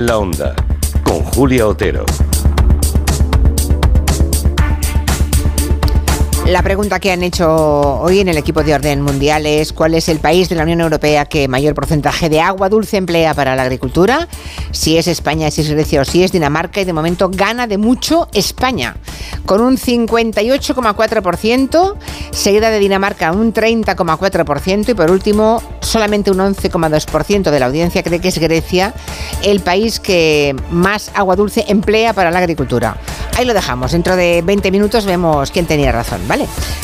La Onda, con Julia Otero. La pregunta que han hecho hoy en el equipo de orden mundial es cuál es el país de la Unión Europea que mayor porcentaje de agua dulce emplea para la agricultura. Si es España, si es Grecia o si es Dinamarca y de momento gana de mucho España con un 58,4%, seguida de Dinamarca un 30,4% y por último solamente un 11,2% de la audiencia cree que es Grecia el país que más agua dulce emplea para la agricultura. Ahí lo dejamos, dentro de 20 minutos vemos quién tenía razón, ¿vale?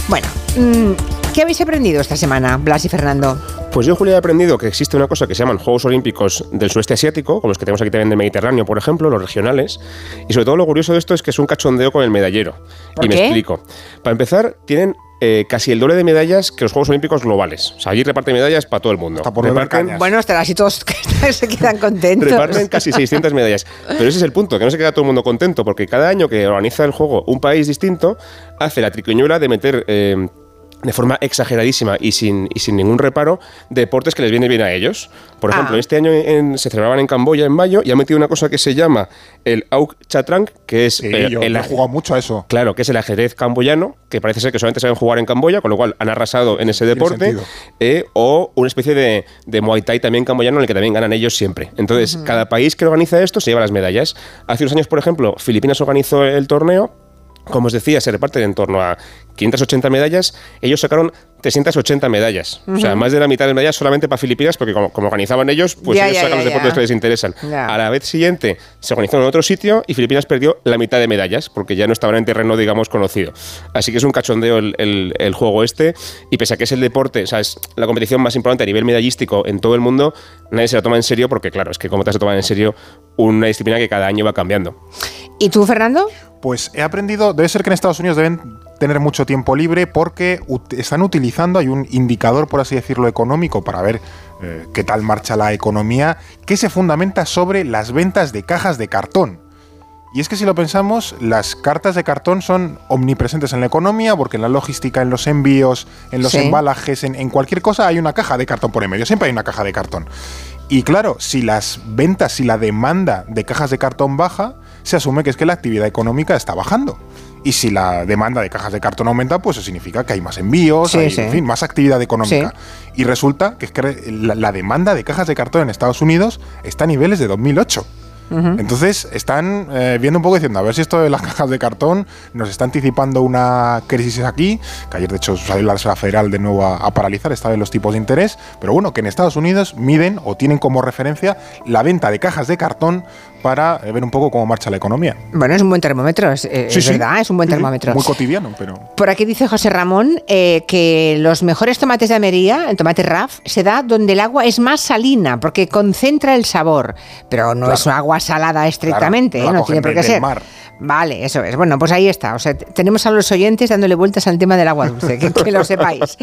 Bueno, mm, ¿qué habéis aprendido esta semana, Blas y Fernando? Pues yo, Julia, he aprendido que existe una cosa que se llaman Juegos Olímpicos del Sudeste Asiático, como los que tenemos aquí también del Mediterráneo, por ejemplo, los regionales. Y sobre todo lo curioso de esto es que es un cachondeo con el medallero. y me explico. Para empezar, tienen eh, casi el doble de medallas que los Juegos Olímpicos globales. O sea, allí reparten medallas para todo el mundo. reparten, bueno, estará así todos se quedan contentos. Reparten casi 600 medallas. Pero ese es el punto, que no se queda todo el mundo contento, porque cada año que organiza el juego un país distinto, hace la triquiñuela de meter... Eh, de forma exageradísima y sin, y sin ningún reparo deportes que les viene bien a ellos. Por ejemplo, ah. este año se celebraban en Camboya en mayo y ha metido una cosa que se llama el Auk Chatrang, que es el, he jugado mucho a eso. Claro, que es el ajedrez camboyano, que parece ser que solamente saben jugar en Camboya, con lo cual han arrasado en ese deporte. Eh, o una especie de, de, Muay Thai también camboyano en el que también ganan ellos siempre. Entonces, cada país que organiza esto se lleva las medallas. Hace unos años, por ejemplo, Filipinas organizó el torneo como os decía, se reparten en torno a 580 medallas. Ellos sacaron 380 medallas. O sea, más de la mitad de medallas solamente para Filipinas, porque como, organizaban ellos, pues ellos sacan los deportes que les interesan. A la vez siguiente se organizó en otro sitio y Filipinas perdió la mitad de medallas, porque ya no estaban en terreno, digamos, conocido. Así que es un cachondeo el, juego este. Y pese a que es el deporte, o sea, es la competición más importante a nivel medallístico en todo el mundo, nadie se la toma en serio, porque claro, es que como te se toma en serio una disciplina que cada año va cambiando. ¿Y tú, Fernando? Pues he aprendido, debe ser que en Estados Unidos deben tener mucho tiempo libre porque están utilizando, hay un indicador, por así decirlo, económico para ver eh, qué tal marcha la economía, que se fundamenta sobre las ventas de cajas de cartón. Y es que si lo pensamos, las cartas de cartón son omnipresentes en la economía, porque en la logística, en los envíos, en los embalajes, en, en, cualquier cosa hay una caja de cartón por en medio, siempre hay una caja de cartón. Y claro, si las ventas, si la demanda de cajas de cartón baja, se asume que es que la actividad económica está bajando. Y si la demanda de cajas de cartón aumenta, pues eso significa que hay más envíos, hay, en fin, más actividad económica. Y resulta que es que la, demanda de cajas de cartón en Estados Unidos está a niveles de 2008. Entonces están eh, viendo un poco diciendo, a ver si esto de las cajas de cartón nos está anticipando una crisis aquí, que ayer de hecho salió la Reserva Federal de nuevo a, paralizar esta vez los tipos de interés, pero bueno, que en Estados Unidos miden o tienen como referencia la venta de cajas de cartón para eh, ver un poco cómo marcha la economía. Bueno, es un buen termómetro, es, eh, verdad, es un buen termómetro. Muy cotidiano, pero... Por aquí dice José Ramón que los mejores tomates de Almería, el tomate RAF, se da donde el agua es más salina, porque concentra el sabor, pero no es agua salada estrictamente, ¿eh? no, tiene por qué ser. Vale, eso es. Bueno, pues ahí está. O sea, tenemos a los oyentes dándole vueltas al tema del agua dulce, que, lo sepáis.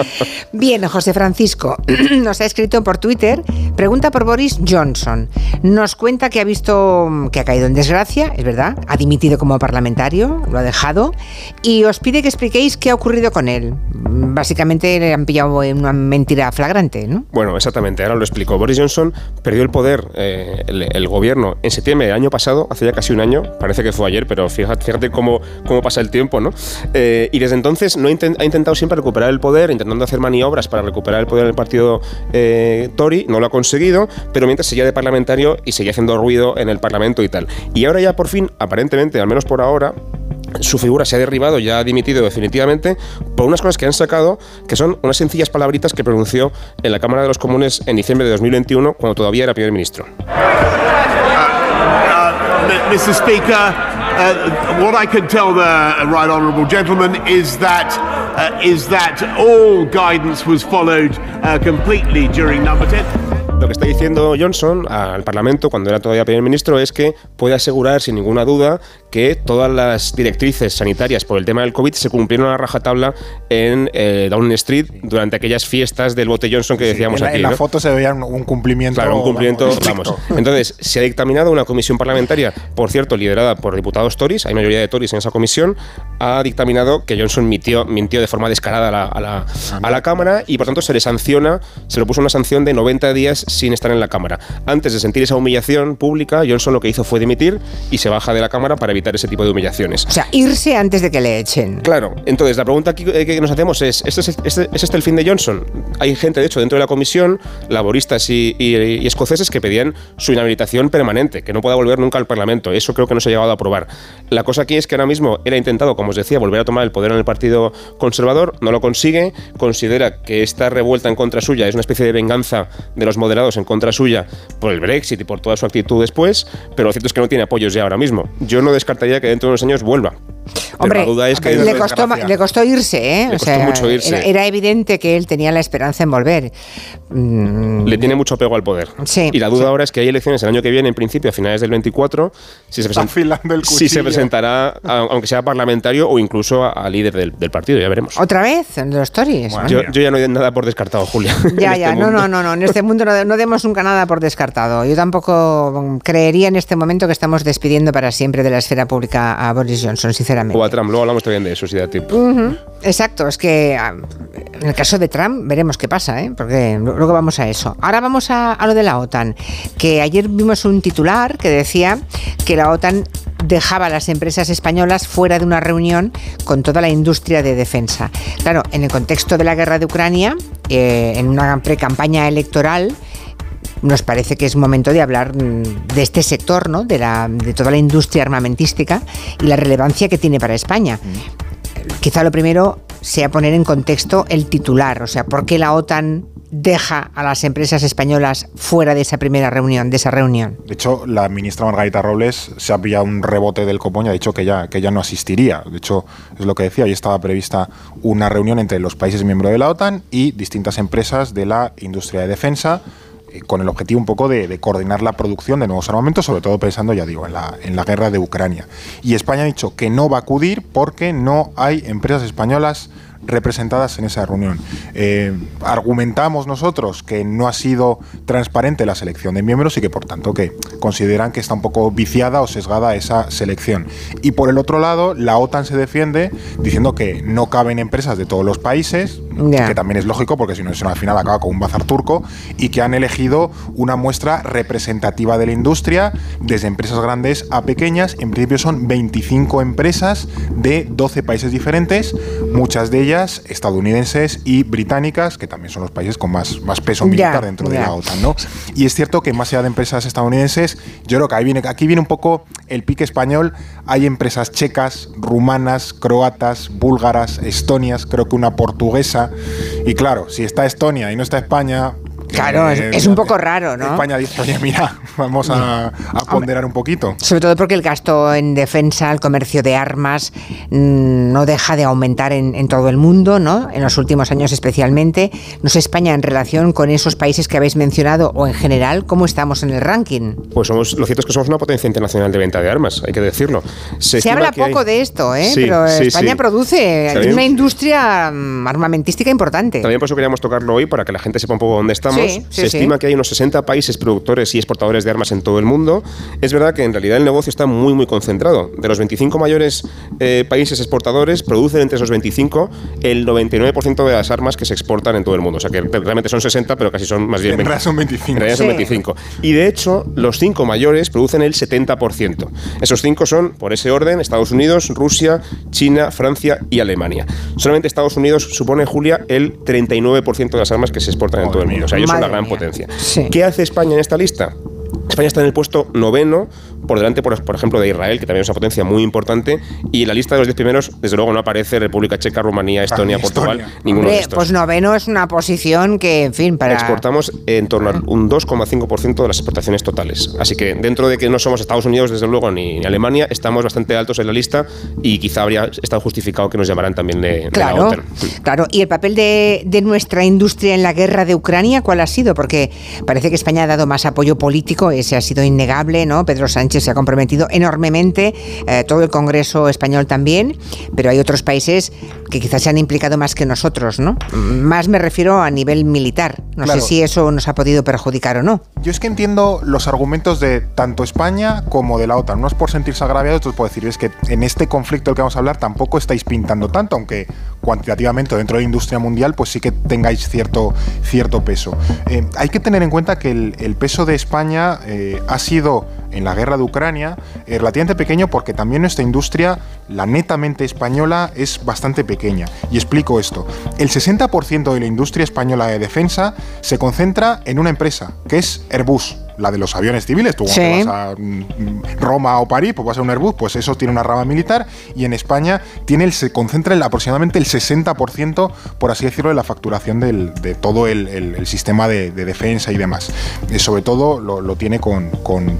Bien, José Francisco nos ha escrito por Twitter, pregunta por Boris Johnson. Nos cuenta que ha visto que ha caído en desgracia, es verdad, ha dimitido como parlamentario, lo ha dejado, y os pide que expliquéis qué ha ocurrido con él. Básicamente le han pillado en una mentira flagrante, ¿no? Bueno, exactamente, ahora lo explico. Boris Johnson perdió el poder, eh, el, gobierno, en septiembre del año pasado, hace ya casi un año, parece que fue ayer, pero fíjate, cómo, cómo pasa el tiempo, ¿no? Eh, y desde entonces no ha intentado siempre recuperar el poder, intentando hacer maniobras para recuperar el poder en el partido eh, Tory, no lo ha conseguido, pero mientras seguía de parlamentario y seguía haciendo ruido en el Parlamento y tal. Y ahora ya por fin, aparentemente, al menos por ahora, su figura se ha derribado, ya ha dimitido definitivamente por unas cosas que han sacado, que son unas sencillas palabritas que pronunció en la Cámara de los Comunes en diciembre de 2021, cuando todavía era primer ministro. Mr. Speaker, uh, what I can tell the right honourable gentleman is that uh, is that all guidance was followed uh, completely during number 10. Lo que está diciendo Johnson al Parlamento cuando era todavía primer ministro es que puede asegurar sin ninguna duda que todas las directrices sanitarias por el tema del COVID se cumplieron a rajatabla en eh, Downing Street durante aquellas fiestas del bote Johnson que decíamos en aquí. En la foto se veía un cumplimiento. Claro, un cumplimiento, vamos. Entonces, se ha dictaminado una comisión parlamentaria, por cierto, liderada por diputados Tories, hay mayoría de Tories en esa comisión, ha dictaminado que Johnson mintió, mintió de forma descarada a la, a la, a la Cámara y por tanto se le sanciona, se le puso una sanción de 90 días sin estar en la Cámara. Antes de sentir esa humillación pública, Johnson lo que hizo fue dimitir y se baja de la Cámara para evitar ese tipo de humillaciones. O sea, irse antes de que le echen. Claro, entonces la pregunta eh, que nos hacemos es, ¿este es, este, ¿es este el fin de Johnson? Hay gente, de hecho, dentro de la comisión, laboristas y, escoceses, que pedían su inhabilitación permanente, que no pueda volver nunca al Parlamento. Eso creo que no se ha llegado a aprobar. La cosa aquí es que ahora mismo él ha intentado, como os decía, volver a tomar el poder en el Partido Conservador, no lo consigue, considera que esta revuelta en contra suya es una especie de venganza de los en contra suya por el Brexit y por toda su actitud después, pero lo cierto es que no tiene apoyos ya ahora mismo. Yo no descartaría que dentro de unos años vuelva. Hombre, la duda es que le, costó, le costó irse, ¿eh? Le costó mucho irse. Era, evidente que él tenía la esperanza en volver. Mm. Le tiene mucho apego al poder. Sí, y la duda ahora es que hay elecciones el año que viene, en principio, a finales del 24, si se, si se presentará, aunque sea parlamentario o incluso a, líder del, partido, ya veremos. ¿Otra vez? En los Tories. yo, ya no doy nada por descartado, Julia. Ya, ya, este no, no, no, no. En este mundo no, no, demos nunca nada por descartado. Yo tampoco creería en este momento que estamos despidiendo para siempre de la esfera pública a Boris Johnson, sinceramente. O a Trump, luego hablamos también de eso, si da tiempo. Exacto, es que ah, en el caso de Trump veremos qué pasa, ¿eh? porque luego vamos a eso. Ahora vamos a, a lo de la OTAN, que ayer vimos un titular que decía que la OTAN dejaba a las empresas españolas fuera de una reunión con toda la industria de defensa. Claro, en el contexto de la guerra de Ucrania, eh, en una pre-campaña electoral, nos parece que es momento de hablar mm, de este sector, ¿no? de, la, de toda la industria armamentística y la relevancia que tiene para España. Mm. Quizá lo primero sea poner en contexto el titular, o sea, ¿por qué la OTAN deja a las empresas españolas fuera de esa primera reunión, de esa reunión. De hecho, la ministra Margarita Robles se ha pillado un rebote del copón y ha dicho que ya, que ya no asistiría. De hecho, es lo que decía, hoy estaba prevista una reunión entre los países miembros de la OTAN y distintas empresas de la industria de defensa eh, con el objetivo un poco de, coordinar la producción de nuevos armamentos, sobre todo pensando, ya digo, en la, en la guerra de Ucrania. Y España ha dicho que no va a acudir porque no hay empresas españolas representadas en esa reunión. Eh, argumentamos nosotros que no ha sido transparente la selección de miembros y que por tanto que consideran que está un poco viciada o sesgada esa selección. Y por el otro lado, la OTAN se defiende diciendo que no caben empresas de todos los países, que también es lógico porque si no, eso al final acaba con un bazar turco, y que han elegido una muestra representativa de la industria, desde empresas grandes a pequeñas. En principio son 25 empresas de 12 países diferentes, muchas de ellas estadounidenses y británicas, que también son los países con más, más peso militar dentro de la OTAN, ¿no? Y es cierto que más allá de empresas estadounidenses, yo creo que ahí viene, aquí viene un poco el pique español. Hay empresas checas, rumanas, croatas, búlgaras, estonias, creo que una portuguesa. Y claro, si está Estonia y no está España, Claro, es, un poco raro, ¿no? España dice, oye, mira, vamos a, ponderar un poquito. Sobre todo porque el gasto en defensa, el comercio de armas, mm, no deja de aumentar en, todo el mundo, ¿no? En los últimos años especialmente. No sé, España, en relación con esos países que habéis mencionado o en general, ¿cómo estamos en el ranking? Pues somos, lo cierto es que somos una potencia internacional de venta de armas, hay que decirlo. Se, habla poco de esto, ¿eh? Pero España produce una industria mm, armamentística importante. También por eso queríamos tocarlo hoy, para que la gente sepa un poco dónde estamos se estima que hay unos 60 países productores y exportadores de armas en todo el mundo. Es verdad que en realidad el negocio está muy, muy concentrado. De los 25 mayores eh, países exportadores, producen entre esos 25 el 99% de las armas que se exportan en todo el mundo. O sea que realmente son 60, pero casi son más bien 20. son 25. En son 25. Y de hecho, los cinco mayores producen el 70%. Esos cinco son, por ese orden, Estados Unidos, Rusia, China, Francia y Alemania. Solamente Estados Unidos supone, Julia, el 39% de las armas que se exportan en todo el mundo. O sea, ellos son la gran potencia. ¿Qué hace España en esta lista? España está en el puesto noveno por delante, por, por, ejemplo, de Israel, que también es una potencia muy importante, y en la lista de los diez primeros, desde luego, no aparece República Checa, Rumanía, Estonia, Portugal, ninguno de estos. Pues noveno es una posición que, en fin, para... Exportamos en torno a un 2,5% de las exportaciones totales. Así que dentro de que no somos Estados Unidos, desde luego, ni, Alemania, estamos bastante altos en la lista y quizá habría estado justificado que nos llamaran también de, claro, la Claro, ¿y el papel de, de nuestra industria en la guerra de Ucrania cuál ha sido? Porque parece que España ha dado más apoyo político, ese ha sido innegable, ¿no? Pedro Sánchez se ha comprometido enormemente, eh, todo el Congreso español también, pero hay otros países que quizás se han implicado más que nosotros, ¿no? Más me refiero a nivel militar. No sé si eso nos ha podido perjudicar o no. Yo es que entiendo los argumentos de tanto España como de la OTAN. No es por sentirse agraviados, otros puedo decir, es que en este conflicto del que vamos a hablar tampoco estáis pintando tanto, aunque cuantitativamente dentro de la industria mundial pues sí que tengáis cierto, cierto peso. Eh, hay que tener en cuenta que el, peso de España eh, ha sido en la guerra de Ucrania eh, relativamente pequeño porque también nuestra industria, la netamente española, es bastante pequeña. Y explico esto. El 60% de la industria española de defensa se concentra en una empresa, que es Airbus la de los aviones civiles. Tú vas a mm, Roma o París, pues vas a un Airbus, pues eso tiene una rama militar y en España tiene el, se concentra en aproximadamente el 60%, por así decirlo, de la facturación de todo el, sistema de, defensa y demás. Eh, sobre todo lo, tiene con,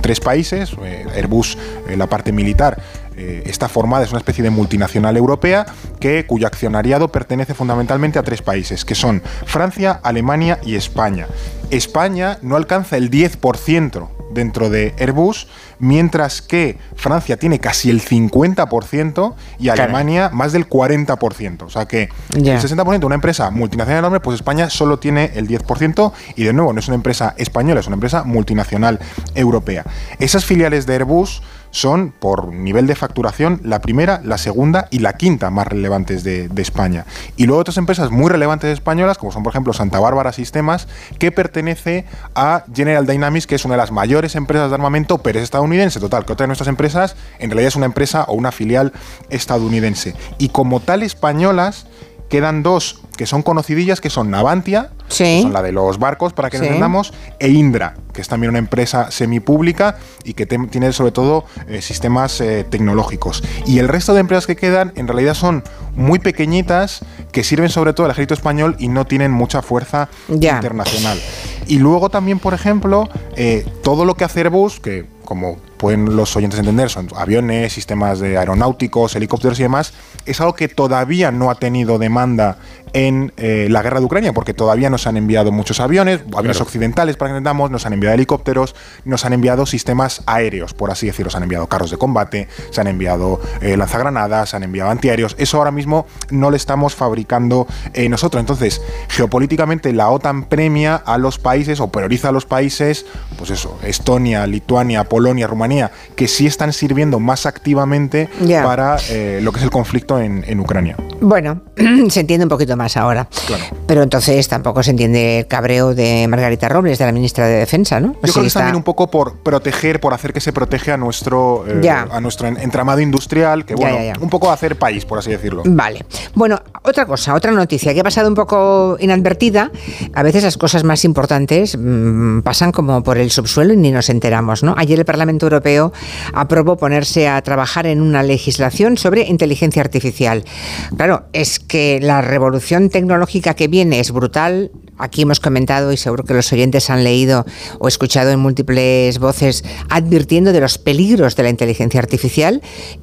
tres países, eh, Airbus, en la parte militar, eh, está formada, es una especie de multinacional europea que, cuyo accionariado pertenece fundamentalmente a tres países, que son Francia, Alemania y España. España no alcanza el 10% dentro de Airbus, mientras que Francia tiene casi el 50% y Alemania más del 40%. O sea que el 60% de una empresa multinacional enorme, pues España solo tiene el 10% y de nuevo no es una empresa española, es una empresa multinacional europea. Esas filiales de Airbus son, por nivel de facturación, la primera, la segunda y la quinta más relevantes de, España. Y luego otras empresas muy relevantes españolas, como son por ejemplo Santa Bárbara Sistemas, que pertenece a General Dynamics, que es una de las mayores empresas de armamento, pero es estadounidense. Total, que otra de nuestras empresas en realidad es una empresa o una filial estadounidense. Y como tal españolas, quedan dos que son conocidillas, que son Navantia, que son la de los barcos, para que nos entendamos, e Indra, que es también una empresa semipública y que tiene sobre todo eh, sistemas eh, tecnológicos. Y el resto de empresas que quedan en realidad son muy pequeñitas, que sirven sobre todo al ejército español y no tienen mucha fuerza internacional. Y luego también, por ejemplo, eh, todo lo que hace Airbus, que como pueden los oyentes entender, son aviones, sistemas de aeronáuticos, helicópteros y demás, es algo que todavía no ha tenido demanda en eh, la guerra de Ucrania, porque todavía nos han enviado muchos aviones, aviones occidentales para que entendamos, nos han enviado helicópteros, nos han enviado sistemas aéreos, por así decirlo, se han enviado carros de combate, se han enviado eh, lanzagranadas, se han enviado antiaéreos, eso ahora mismo no lo estamos fabricando eh, nosotros. Entonces, geopolíticamente la OTAN premia a los países o prioriza a los países, pues eso, Estonia, Lituania, Polonia, Rumanía, que sí están sirviendo más activamente para lo que es el conflicto en, en Ucrania. Bueno, se entiende un poquito más ahora. Pero entonces tampoco se entiende el cabreo de Margarita Robles, de la ministra de Defensa, ¿no? Yo creo que es también un poco por proteger, por hacer que se protege a nuestro, eh, a nuestro entramado industrial, que bueno, un poco hacer país, por así decirlo. Vale. Bueno, otra cosa, otra noticia que ha pasado un poco inadvertida. A veces las cosas más importantes mm, pasan como por el subsuelo y ni nos enteramos, ¿no? Ayer el Parlamento Europeo aprobó ponerse a trabajar en una legislación sobre inteligencia artificial. Claro, es que la revolución tecnológica que viene es brutal. Aquí hemos comentado y seguro que los oyentes han leído o escuchado en múltiples voces advirtiendo de los peligros de la inteligencia artificial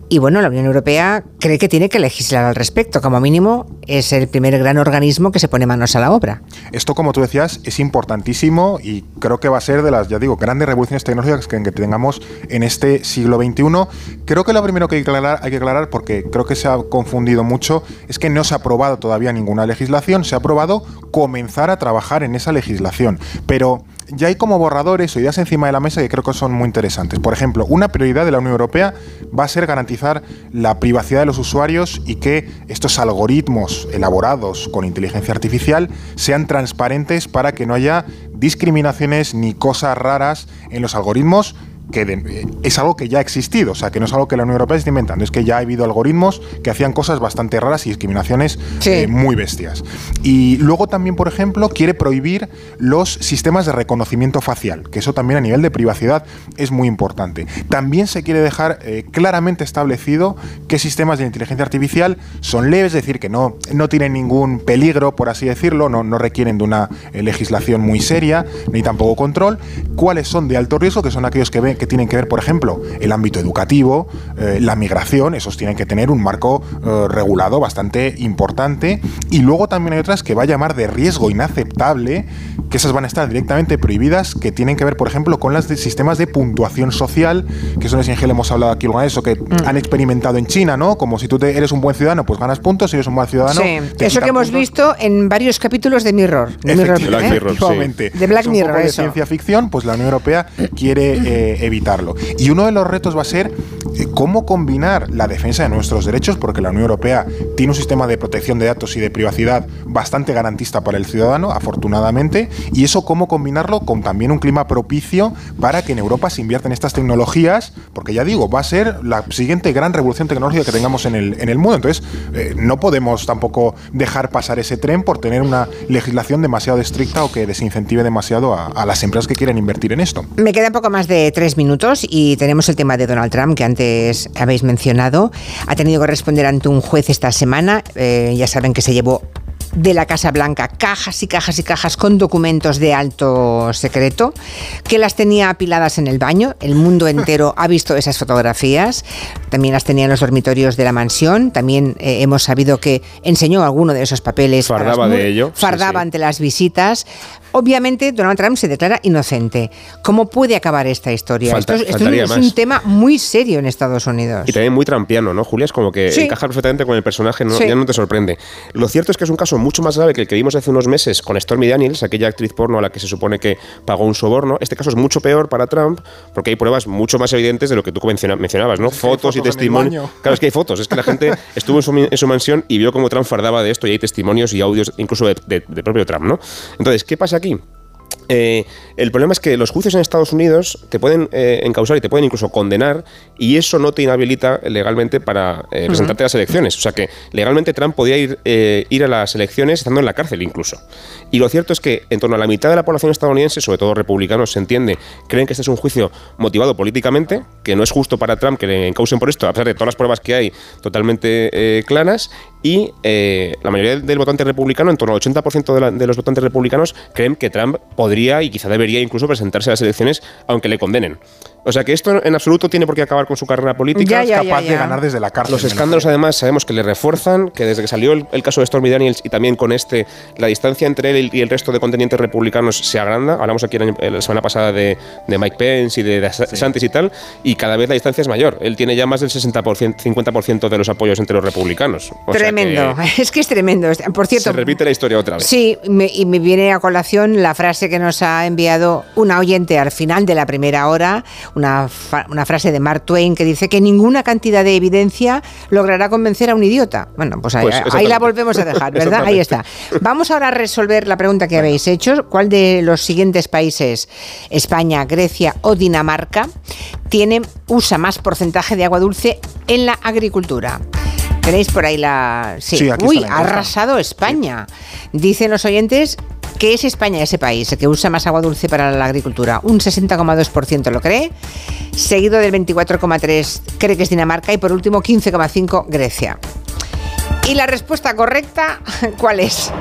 y bueno, la Unión Europea cree que tiene que legislar al respecto. Como mínimo, es el primer gran organismo que se pone manos a la obra. Esto, como tú decías, es importantísimo y creo que va a ser de las, ya digo, grandes revoluciones tecnológicas que, tengamos en este siglo XXI. Creo que lo primero que hay que, aclarar, hay que aclarar, porque creo que se ha confundido mucho, es que no se ha aprobado todavía ninguna legislación, se ha aprobado comenzar a trabajar en esa legislación. Pero ya hay como borradores o ideas encima de la mesa que creo que son muy interesantes. Por ejemplo, una prioridad de la Unión Europea va a ser garantizar la privacidad de los usuarios y que estos algoritmos elaborados con inteligencia artificial sean transparentes para que no haya discriminaciones ni cosas raras en los algoritmos que es algo que ya ha existido, o sea, que no es algo que la Unión Europea está inventando, es que ya ha habido algoritmos que hacían cosas bastante raras y discriminaciones eh, muy bestias. Y luego también, por ejemplo, quiere prohibir los sistemas de reconocimiento facial, que eso también a nivel de privacidad es muy importante. También se quiere dejar eh, claramente establecido qué sistemas de inteligencia artificial son leves, es decir, que no, no tienen ningún peligro, por así decirlo, no, no requieren de una eh, legislación muy seria, ni tampoco control, cuáles son de alto riesgo, que son aquellos que ven que tienen que ver, por ejemplo, el ámbito educativo, eh, la migración, esos tienen que tener un marco eh, regulado bastante importante. Y luego también hay otras que va a llamar de riesgo inaceptable, que esas van a estar directamente prohibidas, que tienen que ver, por ejemplo, con los sistemas de puntuación social, que son en GEL hemos hablado aquí alguna vez, eso que Mm. han experimentado en China, ¿no? Como si tú te- eres un buen ciudadano, pues ganas puntos, si eres un mal ciudadano. Sí, te eso que hemos puntos. visto en varios capítulos de Mirror. De Mirror, Efectivamente, Black ¿eh? Mirror, sí. De Black Es un Mirror, poco de eso. ciencia ficción, pues la Unión Europea quiere eh, evitarlo. Y uno de los retos va a ser eh, cómo combinar la defensa de nuestros derechos, porque la Unión Europea tiene un sistema de protección de datos y de privacidad bastante garantista para el ciudadano, afortunadamente, y eso cómo combinarlo con también un clima propicio para que en Europa se invierta en estas tecnologías, porque ya digo, va a ser la siguiente gran revolución tecnológica que tengamos en el, en el mundo. Entonces, eh, no podemos tampoco dejar pasar ese tren por tener una legislación demasiado estricta o que desincentive demasiado a, las empresas que quieren invertir en esto. Me queda poco más de tres minutos y tenemos el tema de Donald Trump que antes habéis mencionado. Ha tenido que responder ante un juez esta semana. Eh, ya saben que se llevó de la Casa Blanca cajas y cajas y cajas con documentos de alto secreto que las tenía apiladas en el baño. El mundo entero ha visto esas fotografías. También las tenía en los dormitorios de la mansión. También eh, hemos sabido que enseñó alguno de esos papeles. Fardaba de ello, sí, Fardaba sí. ante las visitas. Obviamente, Donald Trump se declara inocente. ¿Cómo puede acabar esta historia? Falta- esto, es más. un tema muy serio en Estados Unidos. Y también muy trampiano, ¿no, Julia? Es como que Sí. encaja perfectamente con el personaje, no- Sí. ya no te sorprende. Lo cierto es que es un caso mucho más grave que el que vimos hace unos meses con Stormy Daniels, aquella actriz porno a la que se supone que pagó un soborno. Este caso es mucho peor para Trump porque hay pruebas mucho más evidentes de lo que tú menciona- mencionabas, ¿no? Es que hay fotos y testimonios. Claro, es que hay fotos. Es que la gente estuvo en su, en su mansión y vio cómo Trump fardaba de esto y hay testimonios y audios incluso de, de- de propio Trump, ¿no? Entonces, ¿qué pasa aquí? Eh, el problema es que los juicios en Estados Unidos te pueden eh, encausar y te pueden incluso condenar y eso no te inhabilita legalmente para eh, presentarte a las elecciones. O sea que legalmente Trump podía ir, ir a las elecciones estando en la cárcel incluso. Y lo cierto es que en torno a la mitad de la población estadounidense, sobre todo republicanos, se entiende, creen que este es un juicio motivado políticamente, que no es justo para Trump que le encausen por esto, a pesar de todas las pruebas que hay totalmente claras. Y eh, la mayoría del votante republicano, en torno al 80% de, la- de los votantes republicanos, creen que Trump podría y quizá debería incluso presentarse a las elecciones aunque le condenen. O sea que esto en absoluto tiene por qué acabar con su carrera política. Ya, ya, capaz ya, de ganar desde la cárcel. Los escándalos, además, sabemos que le refuerzan, que desde que salió el, el caso de Stormy Daniels y también con este, la distancia entre él y el resto de contendientes republicanos se agranda. Hablamos aquí la semana pasada de, de Mike Pence y de, de Santis y tal, y cada vez la distancia es mayor. Él tiene ya más del 60%, 50% de los apoyos entre los republicanos. O sea tremendo. que Es que es tremendo. Por cierto, se repite la historia otra vez. Sí, me- y me viene a colación la frase que nos ha enviado una oyente al final de la primera hora, una, una frase de Mark Twain que dice que ninguna cantidad de evidencia logrará convencer a un idiota. Bueno, pues ahí, Pues ahí la volvemos a dejar, ¿verdad? Ahí está. Vamos ahora a resolver la pregunta que habéis hecho. ¿Cuál de los siguientes países, España, Grecia o Dinamarca, tiene, usa más porcentaje de agua dulce en la agricultura? Tenéis por ahí la... Sí, Sí, aquí Uy, está la ha arrasado España. Dicen los oyentes que es España ese país el que usa más agua dulce para la agricultura. Un 60,2% lo cree, seguido del 24,3% cree que es Dinamarca y por último 15,5% Grecia. ¿Y la respuesta correcta cuál es?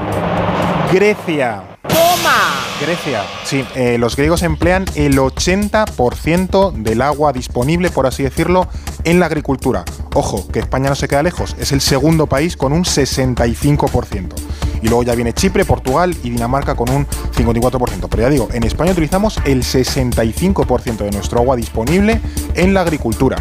Grecia. ¡Toma! Grecia. Sí, eh, los griegos emplean el 80% del agua disponible, por así decirlo, en la agricultura. Ojo, que España no se queda lejos, es el segundo país con un 65%. Y luego ya viene Chipre, Portugal y Dinamarca con un 54%. Pero ya digo, en España utilizamos el 65% de nuestro agua disponible en la agricultura.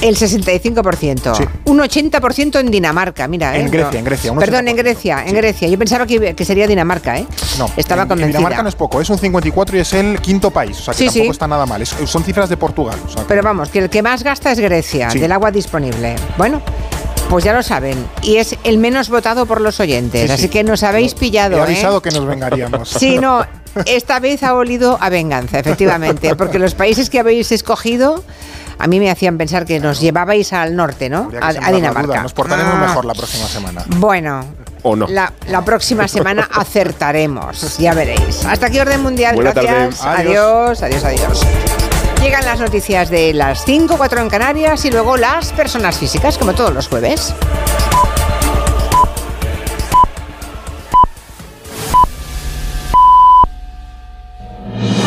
El 65%. Sí. Un 80% en Dinamarca, mira. En ¿eh? Grecia, No. en Grecia, Perdón, en 80%, Grecia, en sí. Grecia. Yo pensaba que, que sería Dinamarca, ¿eh? No, Estaba en, en convencida. Dinamarca no es poco, es un 54 y es el quinto país. O sea que Sí, tampoco está nada mal. Es- son cifras de Portugal. o sea que- Pero vamos, que el que más gasta es Grecia, del agua disponible. Bueno, pues ya lo saben. Y es el menos votado por los oyentes. Sí, sí. Así que nos habéis pillado. He ¿eh? avisado que nos vengaríamos. Sí, no. Esta vez ha olido a venganza, efectivamente. Porque los países que habéis escogido. A mí me hacían pensar que nos llevabais al norte, ¿no? A, Dinamarca. duda. Nos portaremos Ah. mejor la próxima semana. Bueno, O no. la, la próxima semana acertaremos, ya veréis. Hasta aquí Orden Mundial, Buena tarde. gracias. Adiós. Adiós, adiós, adiós. Llegan las noticias de las 5, 4 en Canarias y luego las personas físicas, como todos los jueves.